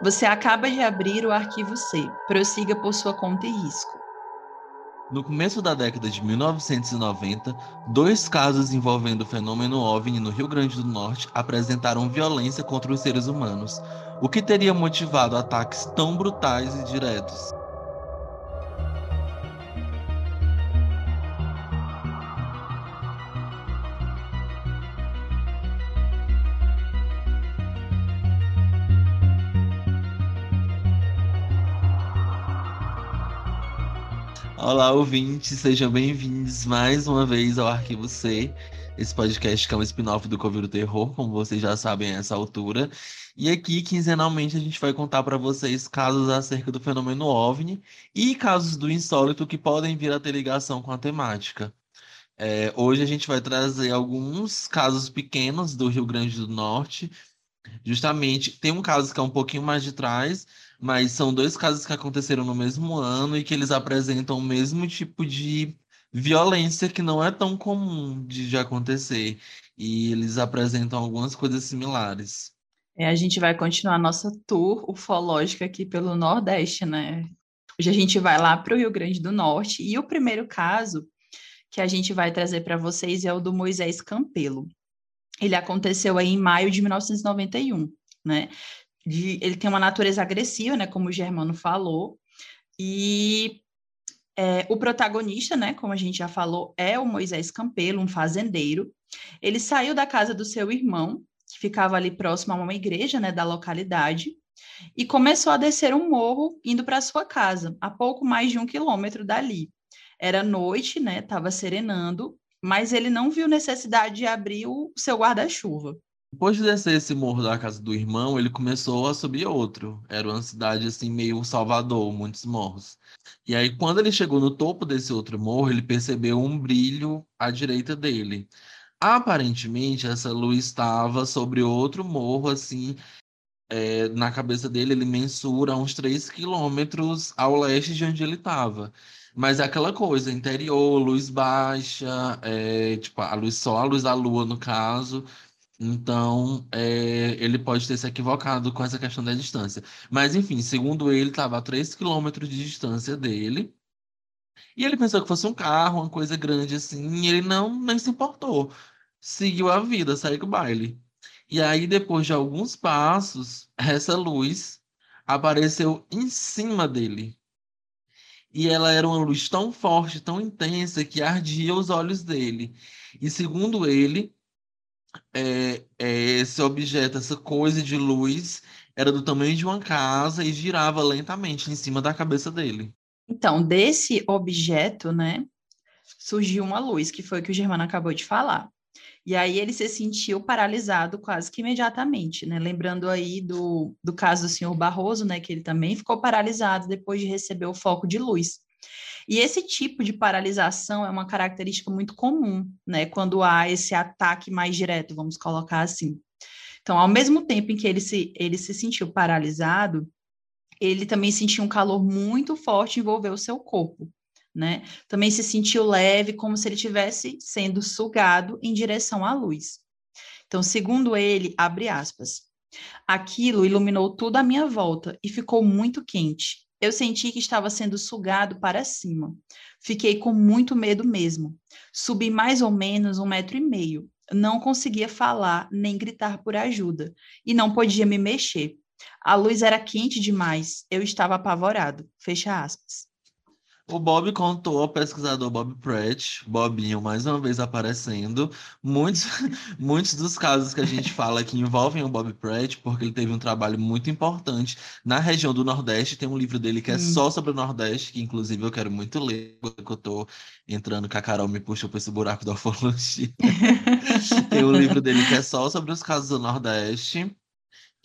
Você acaba de abrir o arquivo C. Prossiga por sua conta e risco. No começo da década de 1990, dois casos envolvendo o fenômeno OVNI no Rio Grande do Norte apresentaram violência contra os seres humanos, o que teria motivado ataques tão brutais e diretos. Olá, ouvintes, sejam bem-vindos mais uma vez ao Arquivo C, esse podcast que é um spin-off do Covil Terror, como vocês já sabem a essa altura. E aqui, quinzenalmente, a gente vai contar para vocês casos acerca do fenômeno OVNI e casos do insólito que podem vir a ter ligação com a temática. É, hoje a gente vai trazer alguns casos pequenos do Rio Grande do Norte. Justamente, tem um caso que é um pouquinho mais de trás, mas são dois casos que aconteceram no mesmo ano e que eles apresentam o mesmo tipo de violência que não é tão comum de, de acontecer. E eles apresentam algumas coisas similares. É, a gente vai continuar nossa tour ufológica aqui pelo Nordeste, né? Hoje a gente vai lá para o Rio Grande do Norte e o primeiro caso que a gente vai trazer para vocês é o do Moisés Campelo. Ele aconteceu aí em maio de 1991, né? De, ele tem uma natureza agressiva, né, como o Germano falou, e é, o protagonista, né, como a gente já falou, é o Moisés Campelo, um fazendeiro. Ele saiu da casa do seu irmão, que ficava ali próximo a uma igreja, né, da localidade, e começou a descer um morro indo para sua casa, a pouco mais de um quilômetro dali. Era noite, né, estava serenando, mas ele não viu necessidade de abrir o seu guarda-chuva. Depois de descer esse morro da casa do irmão, ele começou a subir outro. Era uma cidade assim, meio Salvador, muitos morros. E aí, quando ele chegou no topo desse outro morro, ele percebeu um brilho à direita dele. Aparentemente, essa luz estava sobre outro morro, assim, é, na cabeça dele, ele mensura uns 3 quilômetros ao leste de onde ele estava. Mas é aquela coisa, interior, luz baixa, é, tipo, a luz só a luz da lua, no caso. Então, é, ele pode ter se equivocado com essa questão da distância. Mas, enfim, segundo ele, estava a 3 quilômetros de distância dele. E ele pensou que fosse um carro, uma coisa grande assim, e ele não nem se importou. Seguiu a vida, saiu o baile. E aí, depois de alguns passos, essa luz apareceu em cima dele. E ela era uma luz tão forte, tão intensa, que ardia os olhos dele. E segundo ele, é, é, esse objeto, essa coisa de luz, era do tamanho de uma casa e girava lentamente em cima da cabeça dele. Então, desse objeto, né, surgiu uma luz, que foi o que o Germano acabou de falar. E aí ele se sentiu paralisado quase que imediatamente, né? Lembrando aí do, do caso do senhor Barroso, né? Que ele também ficou paralisado depois de receber o foco de luz. E esse tipo de paralisação é uma característica muito comum, né, quando há esse ataque mais direto, vamos colocar assim. Então, ao mesmo tempo em que ele se, ele se sentiu paralisado, ele também sentiu um calor muito forte envolver o seu corpo, né? Também se sentiu leve, como se ele estivesse sendo sugado em direção à luz. Então, segundo ele, abre aspas, aquilo iluminou tudo à minha volta e ficou muito quente. Eu senti que estava sendo sugado para cima. Fiquei com muito medo mesmo. Subi mais ou menos um metro e meio. Não conseguia falar nem gritar por ajuda e não podia me mexer. A luz era quente demais. Eu estava apavorado. Fecha aspas. O Bob contou ao pesquisador Bob Pratt, Bobinho mais uma vez aparecendo, muitos, muitos dos casos que a gente fala que envolvem o Bob Pratt, porque ele teve um trabalho muito importante na região do Nordeste. Tem um livro dele que é hum. só sobre o Nordeste, que inclusive eu quero muito ler, porque eu tô entrando que a Carol me puxa para esse buraco da ufologia. Tem um livro dele que é só sobre os casos do Nordeste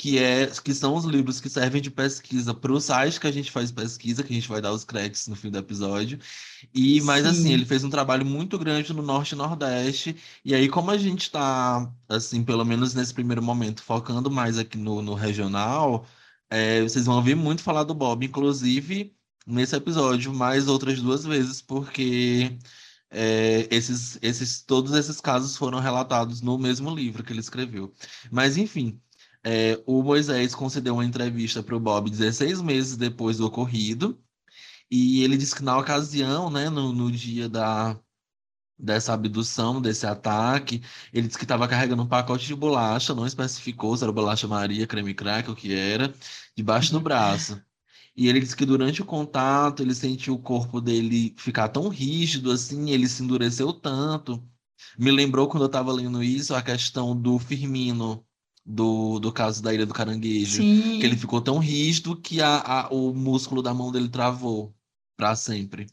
que, é, que são os livros que servem de pesquisa para o site que a gente faz pesquisa, que a gente vai dar os créditos no fim do episódio. E, mas assim, Sim. assim, ele fez um trabalho muito grande no Norte e Nordeste. E aí, como a gente está, assim, pelo menos nesse primeiro momento, focando mais aqui no, no regional, é, vocês vão ouvir muito falar do Bob, inclusive nesse episódio, mais outras duas vezes, porque é, esses, esses, todos esses casos foram relatados no mesmo livro que ele escreveu. Mas, enfim, É, o Moisés concedeu uma entrevista para o Bob 16 meses depois do ocorrido, e ele disse que na ocasião, né, no, no dia da, dessa abdução, desse ataque, ele disse que estava carregando um pacote de bolacha, não especificou se era bolacha Maria, creme crack, o que era, debaixo do uhum. braço. E ele disse que durante o contato ele sentiu o corpo dele ficar tão rígido assim, ele se endureceu tanto. Me lembrou quando eu estava lendo isso a questão do Firmino, do, do caso da Ilha do Caranguejo. Sim. Que ele ficou tão rígido que a, a, o músculo da mão dele travou para sempre.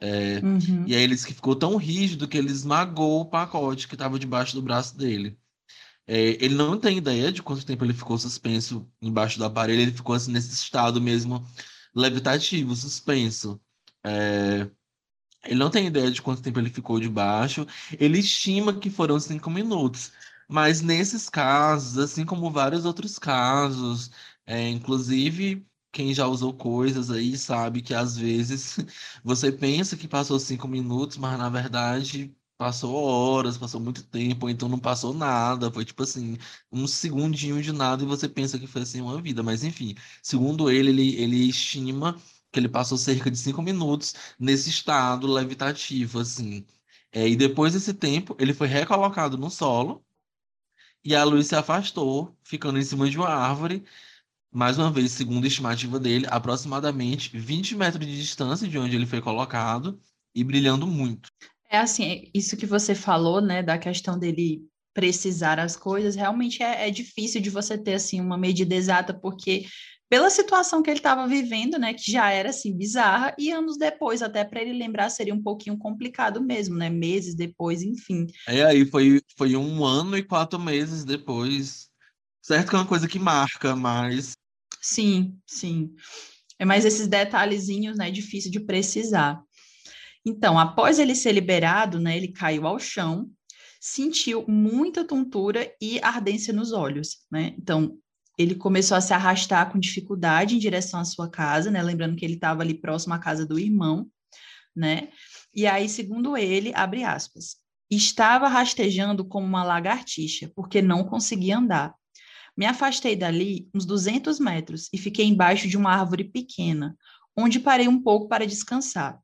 É, uhum. E aí ele disse que ficou tão rígido que ele esmagou o pacote que estava debaixo do braço dele. É, ele não tem ideia de quanto tempo ele ficou suspenso embaixo do aparelho, ele ficou assim nesse estado mesmo levitativo, suspenso. É, ele não tem ideia de quanto tempo ele ficou debaixo. Ele estima que foram cinco minutos. Mas nesses casos, assim como vários outros casos, é, inclusive quem já usou coisas aí sabe que às vezes você pensa que passou cinco minutos, mas na verdade passou horas, passou muito tempo, ou então não passou nada, foi tipo assim, um segundinho de nada e você pensa que foi assim uma vida, mas enfim, segundo ele, ele, ele estima que ele passou cerca de cinco minutos nesse estado levitativo, assim. É, e depois desse tempo, ele foi recolocado no solo e a luz se afastou, ficando em cima de uma árvore, mais uma vez, segundo a estimativa dele, aproximadamente 20 metros de distância de onde ele foi colocado e brilhando muito. É assim, isso que você falou, né, da questão dele precisar as coisas, realmente é, é difícil de você ter, assim, uma medida exata, porque pela situação que ele estava vivendo, né, que já era, assim, bizarra, e anos depois, até para ele lembrar, seria um pouquinho complicado mesmo, né, meses depois, enfim. É, aí foi, foi um ano e quatro meses depois, certo que é uma coisa que marca, mas... Sim, sim. É mais esses detalhezinhos, né, difícil de precisar. Então, após ele ser liberado, né, ele caiu ao chão, sentiu muita tontura e ardência nos olhos, né? Então, ele começou a se arrastar com dificuldade em direção à sua casa, né? Lembrando que ele estava ali próximo à casa do irmão, né? E aí, segundo ele, abre aspas, estava rastejando como uma lagartixa, porque não conseguia andar. Me afastei dali uns 200 metros e fiquei embaixo de uma árvore pequena, onde parei um pouco para descansar.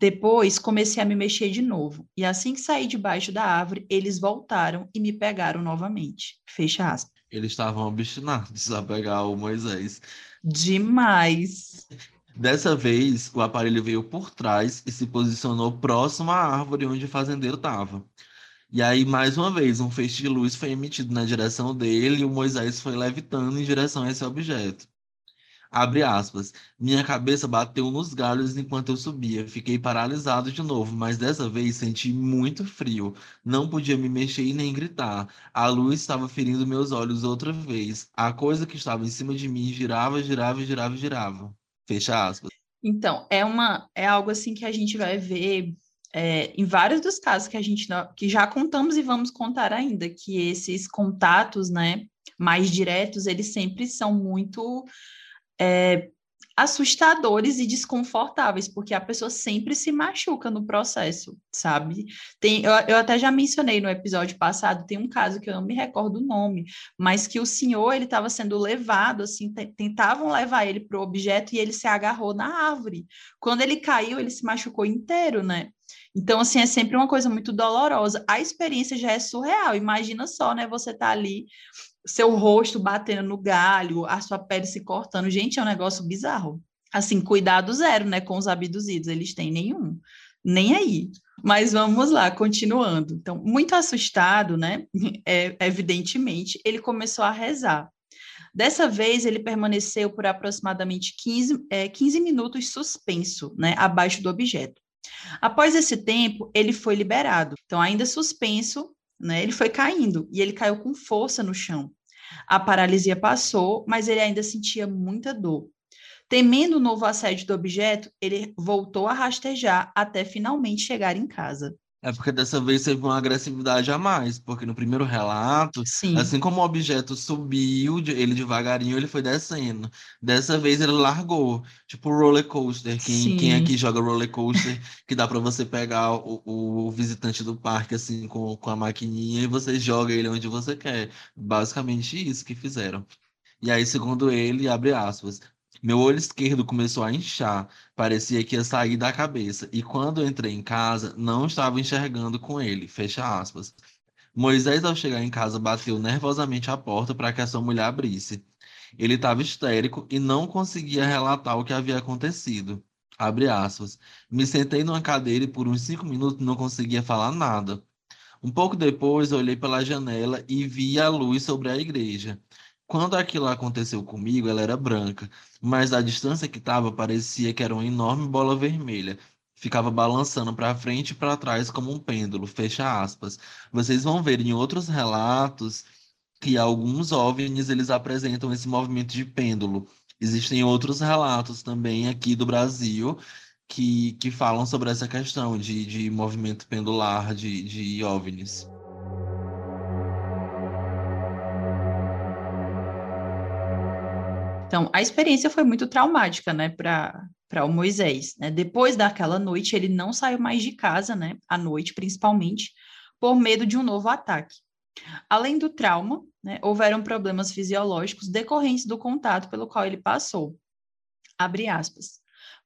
Depois comecei a me mexer de novo, e assim que saí debaixo da árvore, eles voltaram e me pegaram novamente. Fecha aspas. Eles estavam obstinados a pegar o Moisés. Demais. Dessa vez, o aparelho veio por trás e se posicionou próximo à árvore onde o fazendeiro estava. E aí, mais uma vez, um feixe de luz foi emitido na direção dele e o Moisés foi levitando em direção a esse objeto. Abre aspas. Minha cabeça bateu nos galhos enquanto eu subia. Fiquei paralisado de novo, mas dessa vez senti muito frio. Não podia me mexer e nem gritar. A luz estava ferindo meus olhos outra vez. A coisa que estava em cima de mim girava, girava, girava, girava. Fecha aspas. Então, é uma é algo assim que a gente vai ver é, em vários dos casos que a gente que já contamos e vamos contar ainda, que esses contatos, né, mais diretos, eles sempre são muito é, assustadores e desconfortáveis, porque a pessoa sempre se machuca no processo, sabe? Tem, eu, eu, até já mencionei no episódio passado, tem um caso que eu não me recordo o nome, mas que o senhor ele estava sendo levado, assim, tentavam levar ele para o objeto e ele se agarrou na árvore. Quando ele caiu, ele se machucou inteiro, né? Então, assim, é sempre uma coisa muito dolorosa. A experiência já é surreal. Imagina só, né? Você tá ali seu rosto batendo no galho, a sua pele se cortando. Gente, é um negócio bizarro. Assim, cuidado zero, né, com os abduzidos, eles têm nenhum, nem aí. Mas vamos lá, continuando. Então, muito assustado, né, é, evidentemente, ele começou a rezar. Dessa vez, ele permaneceu por aproximadamente 15, é, 15 minutos suspenso, né, abaixo do objeto. Após esse tempo, ele foi liberado. Então, ainda suspenso, né? Ele foi caindo e ele caiu com força no chão. A paralisia passou, mas ele ainda sentia muita dor. Temendo o novo assédio do objeto, ele voltou a rastejar até finalmente chegar em casa. É porque dessa vez teve uma agressividade a mais, porque no primeiro relato, Sim. assim como o objeto subiu, ele devagarinho ele foi descendo. Dessa vez ele largou, tipo roller coaster. Quem, quem aqui joga roller coaster, que dá para você pegar o, o, visitante do parque assim com, com a maquininha e você joga ele onde você quer. Basicamente isso que fizeram. E aí, segundo ele, abre aspas, meu olho esquerdo começou a inchar, parecia que ia sair da cabeça, e quando entrei em casa, não estava enxergando com ele. Fecha aspas. Moisés, ao chegar em casa, bateu nervosamente a porta para que a sua mulher abrisse. Ele estava histérico e não conseguia relatar o que havia acontecido. Abre aspas. Me sentei numa cadeira e por uns cinco minutos não conseguia falar nada. Um pouco depois, olhei pela janela e vi a luz sobre a igreja. Quando aquilo aconteceu comigo, ela era branca, mas a distância que estava parecia que era uma enorme bola vermelha. Ficava balançando para frente e para trás como um pêndulo, fecha aspas. Vocês vão ver em outros relatos que alguns OVNIs eles apresentam esse movimento de pêndulo. Existem outros relatos também aqui do Brasil que, que falam sobre essa questão de, de movimento pendular de, de OVNIs. Então, a experiência foi muito traumática, né, para para o Moisés, né? Depois daquela noite, ele não saiu mais de casa, né, à noite principalmente, por medo de um novo ataque. Além do trauma, né, houveram problemas fisiológicos decorrentes do contato pelo qual ele passou. Abre aspas.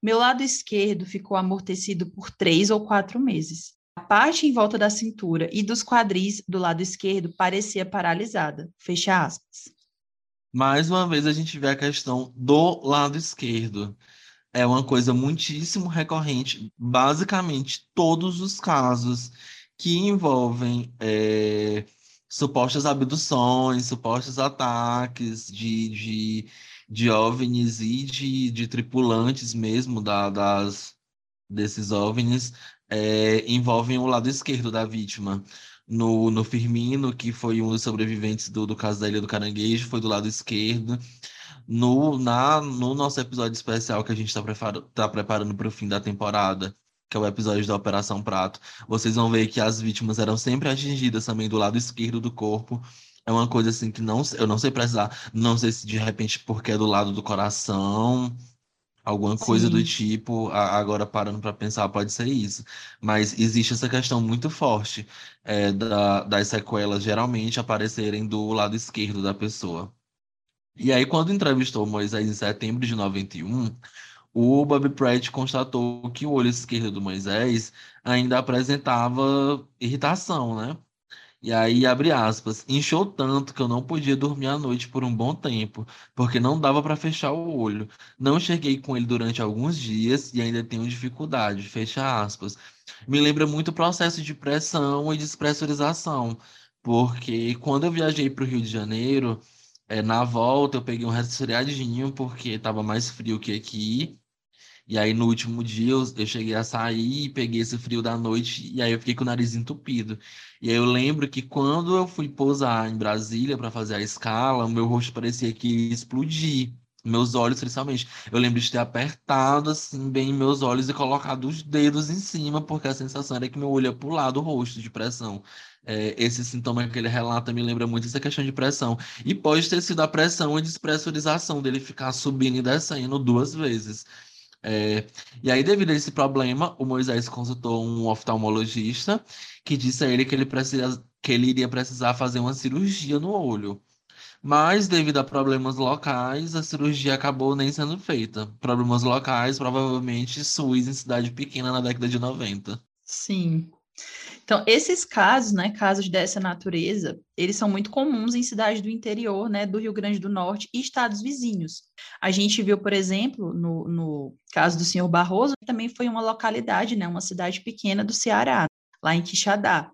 Meu lado esquerdo ficou amortecido por três ou quatro meses. A parte em volta da cintura e dos quadris do lado esquerdo parecia paralisada. Fecha aspas mais uma vez a gente vê a questão do lado esquerdo. É uma coisa muitíssimo recorrente. Basicamente, todos os casos que envolvem é, supostas abduções, supostos ataques de, de, de OVNIs e de, de tripulantes mesmo da, das, desses OVNIs é, envolvem o lado esquerdo da vítima no, no Firmino, que foi um dos sobreviventes do, do caso da Ilha do Caranguejo, foi do lado esquerdo. No, na, no nosso episódio especial que a gente está tá preparando para o fim da temporada, que é o episódio da Operação Prato, vocês vão ver que as vítimas eram sempre atingidas também do lado esquerdo do corpo. É uma coisa assim que não, eu não sei precisar, não sei se de repente porque é do lado do coração, Alguma coisa do tipo, agora parando para pensar, pode ser isso. Mas existe essa questão muito forte é, da, das sequelas geralmente aparecerem do lado esquerdo da pessoa. E aí, quando entrevistou Moisés em setembro de 91, o Bob Pratt constatou que o olho esquerdo do Moisés ainda apresentava irritação, né? E aí, abre aspas, inchou tanto que eu não podia dormir à noite por um bom tempo, porque não dava para fechar o olho. Não cheguei com ele durante alguns dias e ainda tenho dificuldade, fecha aspas. Me lembra muito o processo de pressão e despressurização, porque quando eu viajei para o Rio de Janeiro, é, na volta eu peguei um resfriadinho, porque estava mais frio que aqui, e aí, no último dia, eu, eu cheguei a sair peguei esse frio da noite, e aí eu fiquei com o nariz entupido. E aí eu lembro que quando eu fui pousar em Brasília para fazer a escala, o meu rosto parecia que ia explodir. Meus olhos, principalmente. Eu lembro de ter apertado, assim, bem meus olhos e colocado os dedos em cima, porque a sensação era que meu olho ia pular do rosto de pressão. É, esse sintoma que ele relata me lembra muito essa questão de pressão. E pode ter sido a pressão e despressurização dele ficar subindo e descendo duas vezes. É, e aí, devido a esse problema, o Moisés consultou um oftalmologista que disse a ele que ele, precisa, que ele iria precisar fazer uma cirurgia no olho. Mas, devido a problemas locais, a cirurgia acabou nem sendo feita. Problemas locais, provavelmente SUS em cidade pequena na década de 90. Sim. Então, esses casos, né, casos dessa natureza, eles são muito comuns em cidades do interior, né, do Rio Grande do Norte e estados vizinhos. A gente viu, por exemplo, no, no caso do senhor Barroso, também foi uma localidade, né, uma cidade pequena do Ceará, lá em Quixadá.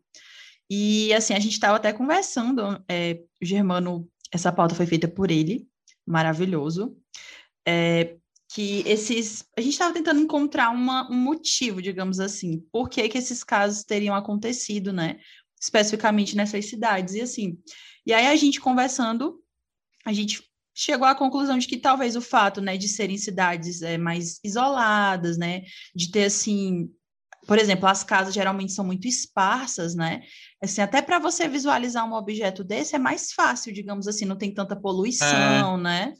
E, assim, a gente estava até conversando, é, Germano, essa pauta foi feita por ele, maravilhoso, é, que esses. A gente estava tentando encontrar uma, um motivo, digamos assim, por que, que esses casos teriam acontecido, né? Especificamente nessas cidades. E assim. E aí a gente conversando, a gente chegou à conclusão de que talvez o fato, né, de serem cidades é, mais isoladas, né, de ter assim por exemplo, as casas geralmente são muito esparsas, né? Assim, até para você visualizar um objeto desse é mais fácil, digamos assim, não tem tanta poluição, é, né?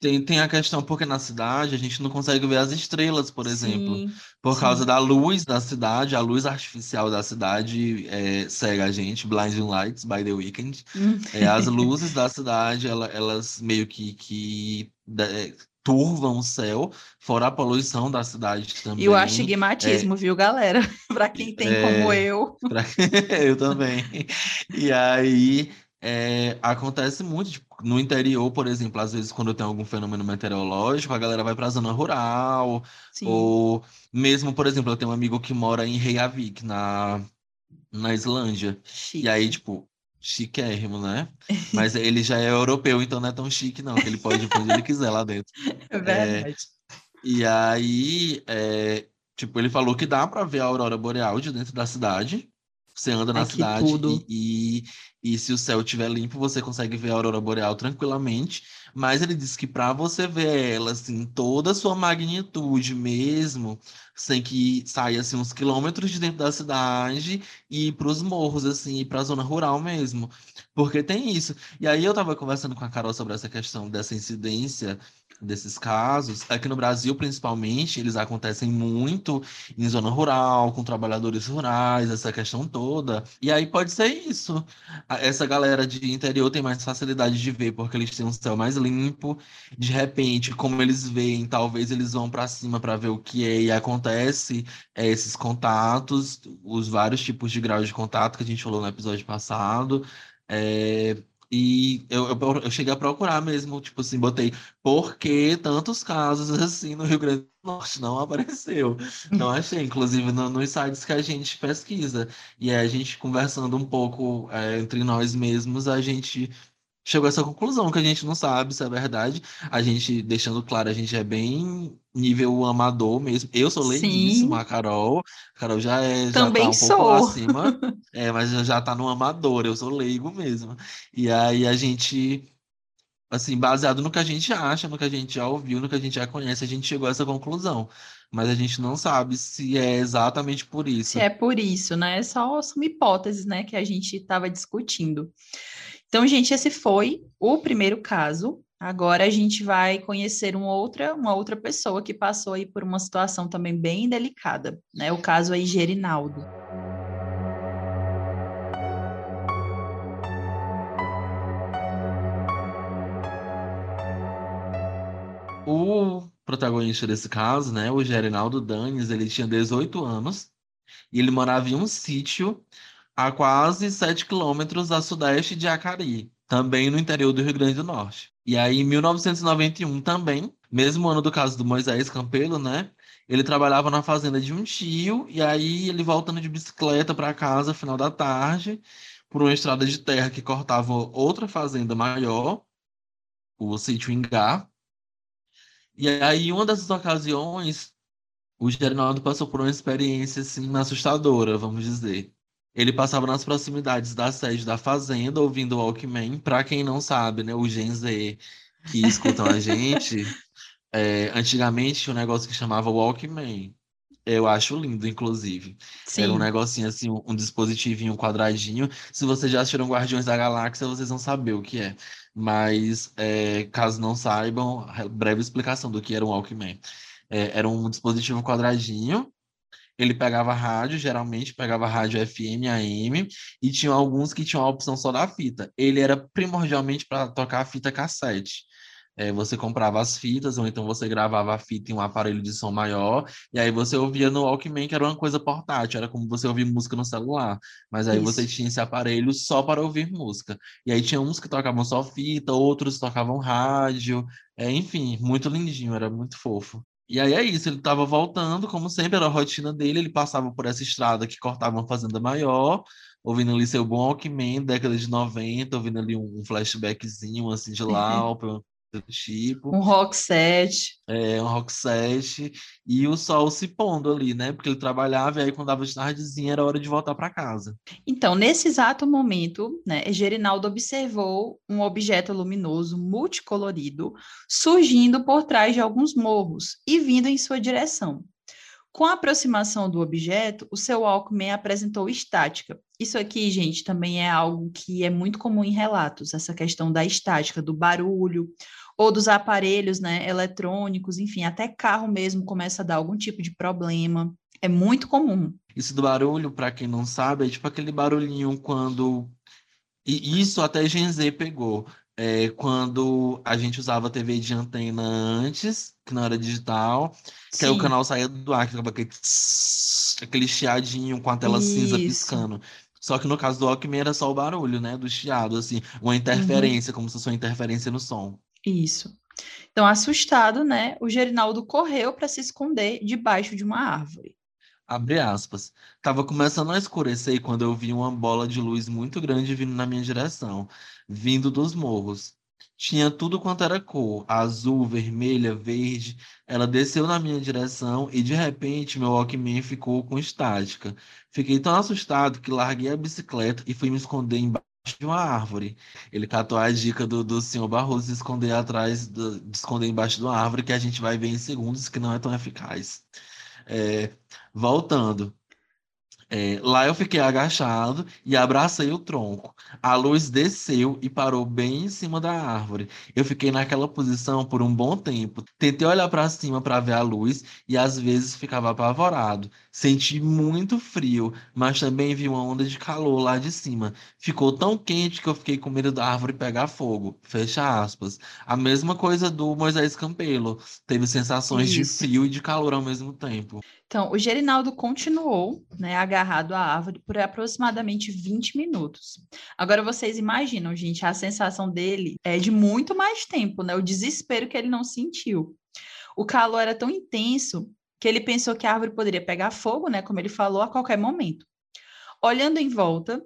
Tem, tem a questão, porque na cidade a gente não consegue ver as estrelas, por exemplo. Sim, por sim. causa da luz da cidade, a luz artificial da cidade é, cega a gente, Blinding Lights by the Weekend. Hum. É, as luzes da cidade, ela, elas meio que, que é, turvam o céu, fora a poluição da cidade também. E o astigmatismo, é, viu, galera? para quem tem é, como eu. Pra... eu também. E aí é, acontece muito, tipo, no interior, por exemplo, às vezes quando tem algum fenômeno meteorológico, a galera vai para a zona rural, Sim. ou mesmo, por exemplo, eu tenho um amigo que mora em Reykjavik, na, na Islândia, Chique. e aí, tipo, chiquérrimo, né? Mas ele já é europeu, então não é tão chique, não, que ele pode ir onde ele quiser lá dentro. É verdade. É, e aí, é, tipo, ele falou que dá para ver a aurora boreal de dentro da cidade. Você anda na Ai, cidade e, e, e, se o céu estiver limpo, você consegue ver a aurora boreal tranquilamente. Mas ele disse que para você ver ela, assim, toda a sua magnitude mesmo, sem que saia assim, uns quilômetros de dentro da cidade e ir para os morros, assim, para a zona rural mesmo. Porque tem isso. E aí eu estava conversando com a Carol sobre essa questão dessa incidência desses casos. Aqui no Brasil, principalmente, eles acontecem muito em zona rural, com trabalhadores rurais, essa questão toda. E aí pode ser isso. Essa galera de interior tem mais facilidade de ver, porque eles têm um céu mais limpo. De repente, como eles veem, talvez eles vão para cima para ver o que é e acontece é, esses contatos, os vários tipos de graus de contato que a gente falou no episódio passado. É, e eu, eu, eu, cheguei a procurar mesmo, tipo assim, botei por que tantos casos assim no Rio Grande do Norte não apareceu. Não achei, inclusive no, nos sites que a gente pesquisa. E aí a gente conversando um pouco é, entre nós mesmos, a gente chegou a essa conclusão que a gente não sabe se é verdade. A gente, deixando claro, a gente é bem nível amador mesmo. Eu sou leiguíssimo, a Carol. A Carol já é já Também tá um sou. pouco lá acima. é, mas já tá no amador, eu sou leigo mesmo. E aí a gente, assim, baseado no que a gente acha, no que a gente já ouviu, no que a gente já conhece, a gente chegou a essa conclusão. Mas a gente não sabe se é exatamente por isso. Se é por isso, né? Só são hipóteses, né, que a gente estava discutindo. Então, gente, esse foi o primeiro caso. Agora a gente vai conhecer uma outra, uma outra pessoa que passou aí por uma situação também bem delicada, né? O caso aí Gerinaldo. O protagonista desse caso, né, o Gerinaldo Danes, ele tinha 18 anos e ele morava em um sítio a quase 7 quilômetros a sudeste de Acari, também no interior do Rio Grande do Norte. E aí, em 1991 também, mesmo ano do caso do Moisés Campelo, né? Ele trabalhava na fazenda de um tio, e aí ele voltando de bicicleta para casa, final da tarde, por uma estrada de terra que cortava outra fazenda maior, o sítio Ingá. E aí, uma dessas ocasiões, o Gerinaldo passou por uma experiência assim assustadora, vamos dizer. Ele passava nas proximidades da sede da fazenda, ouvindo o Walkman. Para quem não sabe, né, o Gen Z que escutam a gente, é, antigamente tinha um negócio que chamava Walkman. Eu acho lindo, inclusive. Sim. Era um negocinho assim, um, um dispositivinho quadradinho. Se vocês já assistiram Guardiões da Galáxia, vocês vão saber o que é. Mas, é, caso não saibam, breve explicação do que era um Walkman. É, era um dispositivo quadradinho ele pegava rádio, geralmente pegava rádio FM, AM, e tinha alguns que tinham a opção só da fita. Ele era primordialmente para tocar a fita cassete. É, você comprava as fitas, ou então você gravava a fita em um aparelho de som maior, e aí você ouvia no Walkman, que era uma coisa portátil, era como você ouvir música no celular. Mas aí Isso. você tinha esse aparelho só para ouvir música. E aí tinha uns que tocavam só fita, outros tocavam rádio, é, enfim, muito lindinho, era muito fofo. E aí é isso, ele estava voltando, como sempre, era a rotina dele, ele passava por essa estrada que cortava uma fazenda maior, ouvindo ali seu bom Walkman, década de 90, ouvindo ali um flashbackzinho, assim, de lá, do tipo. Um rock set. É, um rock set. E o sol se pondo ali, né? Porque ele trabalhava e aí quando dava de tardezinha era hora de voltar para casa. Então, nesse exato momento, né, Gerinaldo observou um objeto luminoso multicolorido surgindo por trás de alguns morros e vindo em sua direção. Com a aproximação do objeto, o seu Walkman apresentou estática. Isso aqui, gente, também é algo que é muito comum em relatos, essa questão da estática, do barulho, ou dos aparelhos né, eletrônicos, enfim, até carro mesmo começa a dar algum tipo de problema. É muito comum. Isso do barulho, para quem não sabe, é tipo aquele barulhinho quando. E isso até Gen Z pegou. É, quando a gente usava TV de antena antes, que não era digital, que aí o canal saía do ar, que ficava aquele, aquele chiadinho com a tela Isso. cinza piscando. Só que no caso do Walkman era só o barulho, né? Do chiado, assim, uma interferência, uhum. como se fosse uma interferência no som. Isso. Então, assustado, né? O Gerinaldo correu para se esconder debaixo de uma árvore. Abre aspas. Tava começando a escurecer quando eu vi uma bola de luz muito grande vindo na minha direção, vindo dos morros. Tinha tudo quanto era cor, azul, vermelha, verde. Ela desceu na minha direção e de repente meu Walkman ficou com estática. Fiquei tão assustado que larguei a bicicleta e fui me esconder embaixo de uma árvore. Ele catou a dica do, do senhor Barroso de esconder atrás, do, de esconder embaixo de uma árvore, que a gente vai ver em segundos que não é tão eficaz. É, voltando. É, lá eu fiquei agachado e abracei o tronco. A luz desceu e parou bem em cima da árvore. Eu fiquei naquela posição por um bom tempo. Tentei olhar para cima para ver a luz e às vezes ficava apavorado. Senti muito frio, mas também vi uma onda de calor lá de cima. Ficou tão quente que eu fiquei com medo da árvore pegar fogo. Fecha aspas. A mesma coisa do Moisés Campelo. Teve sensações Isso. de frio e de calor ao mesmo tempo. Então, o Gerinaldo continuou, né, agarrado à árvore por aproximadamente 20 minutos. Agora vocês imaginam, gente, a sensação dele é de muito mais tempo, né? O desespero que ele não sentiu. O calor era tão intenso que ele pensou que a árvore poderia pegar fogo, né, como ele falou, a qualquer momento. Olhando em volta,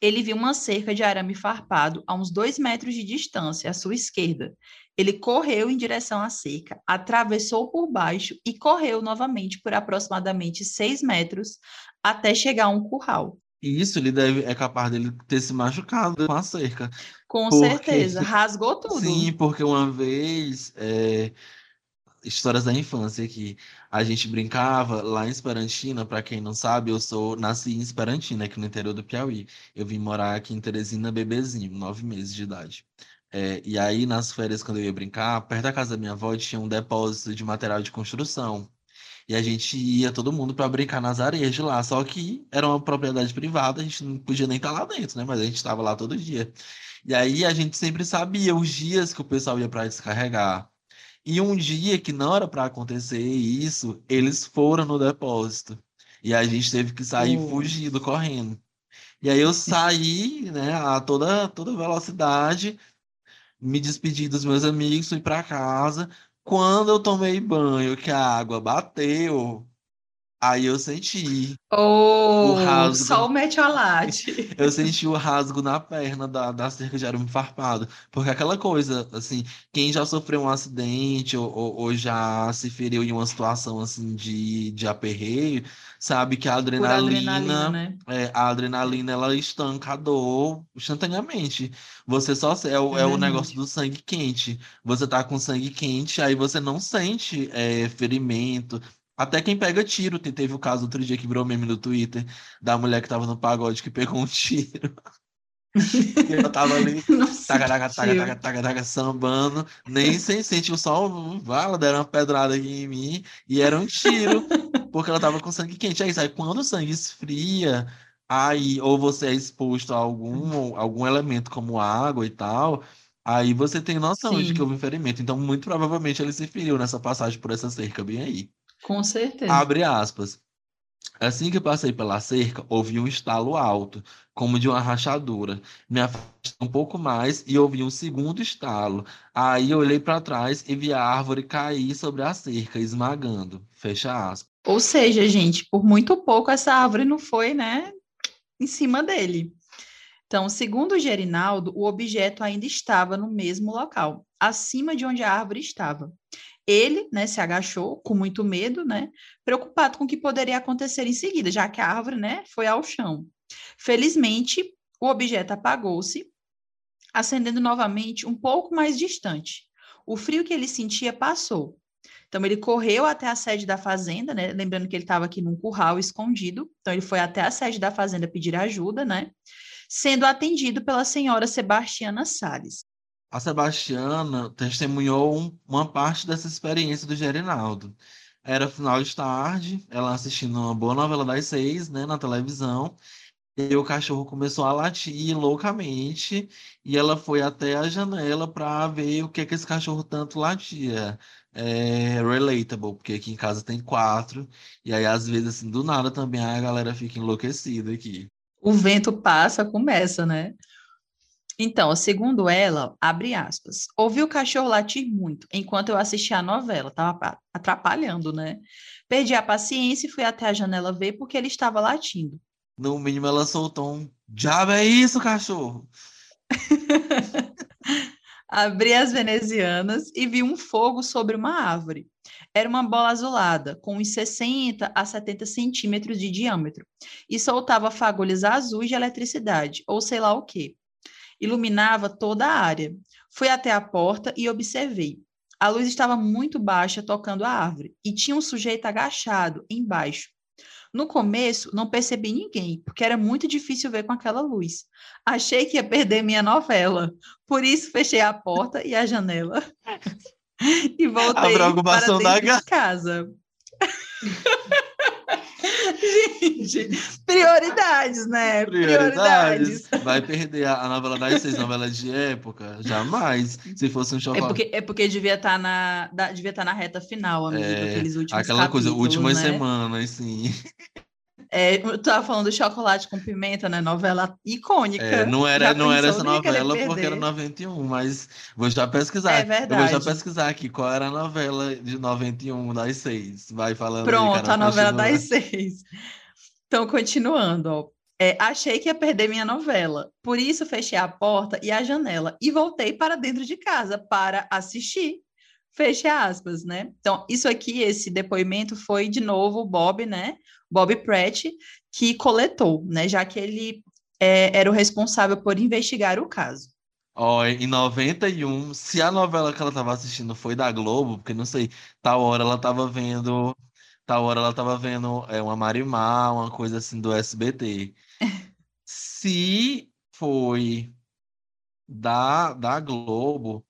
ele viu uma cerca de arame farpado a uns dois metros de distância, à sua esquerda. Ele correu em direção à cerca, atravessou por baixo e correu novamente por aproximadamente seis metros até chegar a um curral. Isso, ele deve, é capaz dele ter se machucado com a cerca. Com porque, certeza, rasgou tudo. Sim, porque uma vez, é, histórias da infância aqui, a gente brincava lá em Esperantina, para quem não sabe, eu sou nasci em Esperantina, aqui no interior do Piauí. Eu vim morar aqui em Teresina bebezinho, nove meses de idade. É, e aí, nas férias, quando eu ia brincar, perto da casa da minha avó tinha um depósito de material de construção. E a gente ia todo mundo para brincar nas areias de lá. Só que era uma propriedade privada, a gente não podia nem estar tá lá dentro, né? Mas a gente estava lá todo dia. E aí a gente sempre sabia os dias que o pessoal ia para descarregar. E um dia que não era para acontecer isso, eles foram no depósito. E a gente teve que sair oh. fugindo, correndo. E aí eu saí, né, a toda, toda velocidade, me despedi dos meus amigos, fui para casa. Quando eu tomei banho, que a água bateu, aí eu senti oh, o rasgo. Só o metiolate. eu senti o rasgo na perna da, da cerca de arame farpado. Porque aquela coisa, assim, quem já sofreu um acidente ou, ou, ou já se feriu em uma situação assim de, de aperreio, sabe que a adrenalina, adrenalina né? é, a adrenalina ela estanca a dor instantaneamente. Você só é o, é, é o negócio do sangue quente. Você tá com sangue quente, aí você não sente é, ferimento. Até quem pega tiro, teve o caso outro dia que virou meme no Twitter da mulher que tava no pagode que pegou um tiro. e eu tava ali, taca, taca, taca, sambando, nem sem sentir o sol, vala, deram uma pedrada aqui em mim, e era um tiro porque ela tava com sangue quente. É isso. Aí quando o sangue esfria, aí ou você é exposto a algum, algum elemento como água e tal, aí você tem noção Sim. de que houve um ferimento. Então, muito provavelmente ele se feriu nessa passagem por essa cerca bem aí. Com certeza. Abre aspas. Assim que passei pela cerca, ouvi um estalo alto, como de uma rachadura. Me afastei um pouco mais e ouvi um segundo estalo. Aí olhei para trás e vi a árvore cair sobre a cerca, esmagando. Fecha aspas. Ou seja, gente, por muito pouco essa árvore não foi, né, em cima dele. Então, segundo o Gerinaldo, o objeto ainda estava no mesmo local, acima de onde a árvore estava. Ele, né, se agachou com muito medo, né, preocupado com o que poderia acontecer em seguida, já que a árvore, né, foi ao chão. Felizmente, o objeto apagou-se, acendendo novamente um pouco mais distante. O frio que ele sentia passou. Então, ele correu até a sede da fazenda, né? Lembrando que ele estava aqui num curral escondido. Então, ele foi até a sede da fazenda pedir ajuda, né? Sendo atendido pela senhora Sebastiana Salles. A Sebastiana testemunhou um, uma parte dessa experiência do Gerinaldo. Era final de tarde, ela assistindo uma boa novela das seis, né, na televisão, e o cachorro começou a latir loucamente, e ela foi até a janela para ver o que, que esse cachorro tanto latia é, relatable, porque aqui em casa tem quatro, e aí às vezes, assim, do nada também a galera fica enlouquecida aqui. O vento passa, começa, né? Então, segundo ela, abre aspas, ouvi o cachorro latir muito enquanto eu assistia a novela, tava atrapalhando, né? Perdi a paciência e fui até a janela ver porque ele estava latindo. No mínimo, ela soltou um diabo é isso, cachorro! Abri as venezianas e vi um fogo sobre uma árvore. Era uma bola azulada, com uns 60 a 70 centímetros de diâmetro, e soltava fagulhas azuis de eletricidade, ou sei lá o que. Iluminava toda a área. Fui até a porta e observei. A luz estava muito baixa, tocando a árvore, e tinha um sujeito agachado embaixo. No começo, não percebi ninguém, porque era muito difícil ver com aquela luz. Achei que ia perder minha novela, por isso fechei a porta e a janela e voltei para dentro da... de casa. Gente, prioridades, né? Prioridades. prioridades. Vai perder a, novela das seis novelas de época? Jamais. Se fosse um chocolate. É porque, é porque devia estar tá na, da, devia estar tá na reta final, amigo, é, aqueles últimos Aquela coisa, últimas né? semanas, sim. É, eu tava falando do chocolate com pimenta, né? Novela icônica. É, não era, não era essa novela porque era 91, mas vou já pesquisar. É verdade. Eu vou já pesquisar aqui qual era a novela de 91 das seis. Vai falando. Pronto, aí, a novela das seis. Então, continuando, ó. É, achei que ia perder minha novela. Por isso, fechei a porta e a janela e voltei para dentro de casa para assistir. Fecha aspas, né? Então, isso aqui, esse depoimento foi de novo o Bob, né? Bob Pratt, que coletou, né? Já que ele é, era o responsável por investigar o caso. Ó, oh, em 91, se a novela que ela estava assistindo foi da Globo, porque não sei, tal hora ela estava vendo, tal hora ela estava vendo é, uma Marimar, uma coisa assim do SBT. se foi da, da Globo,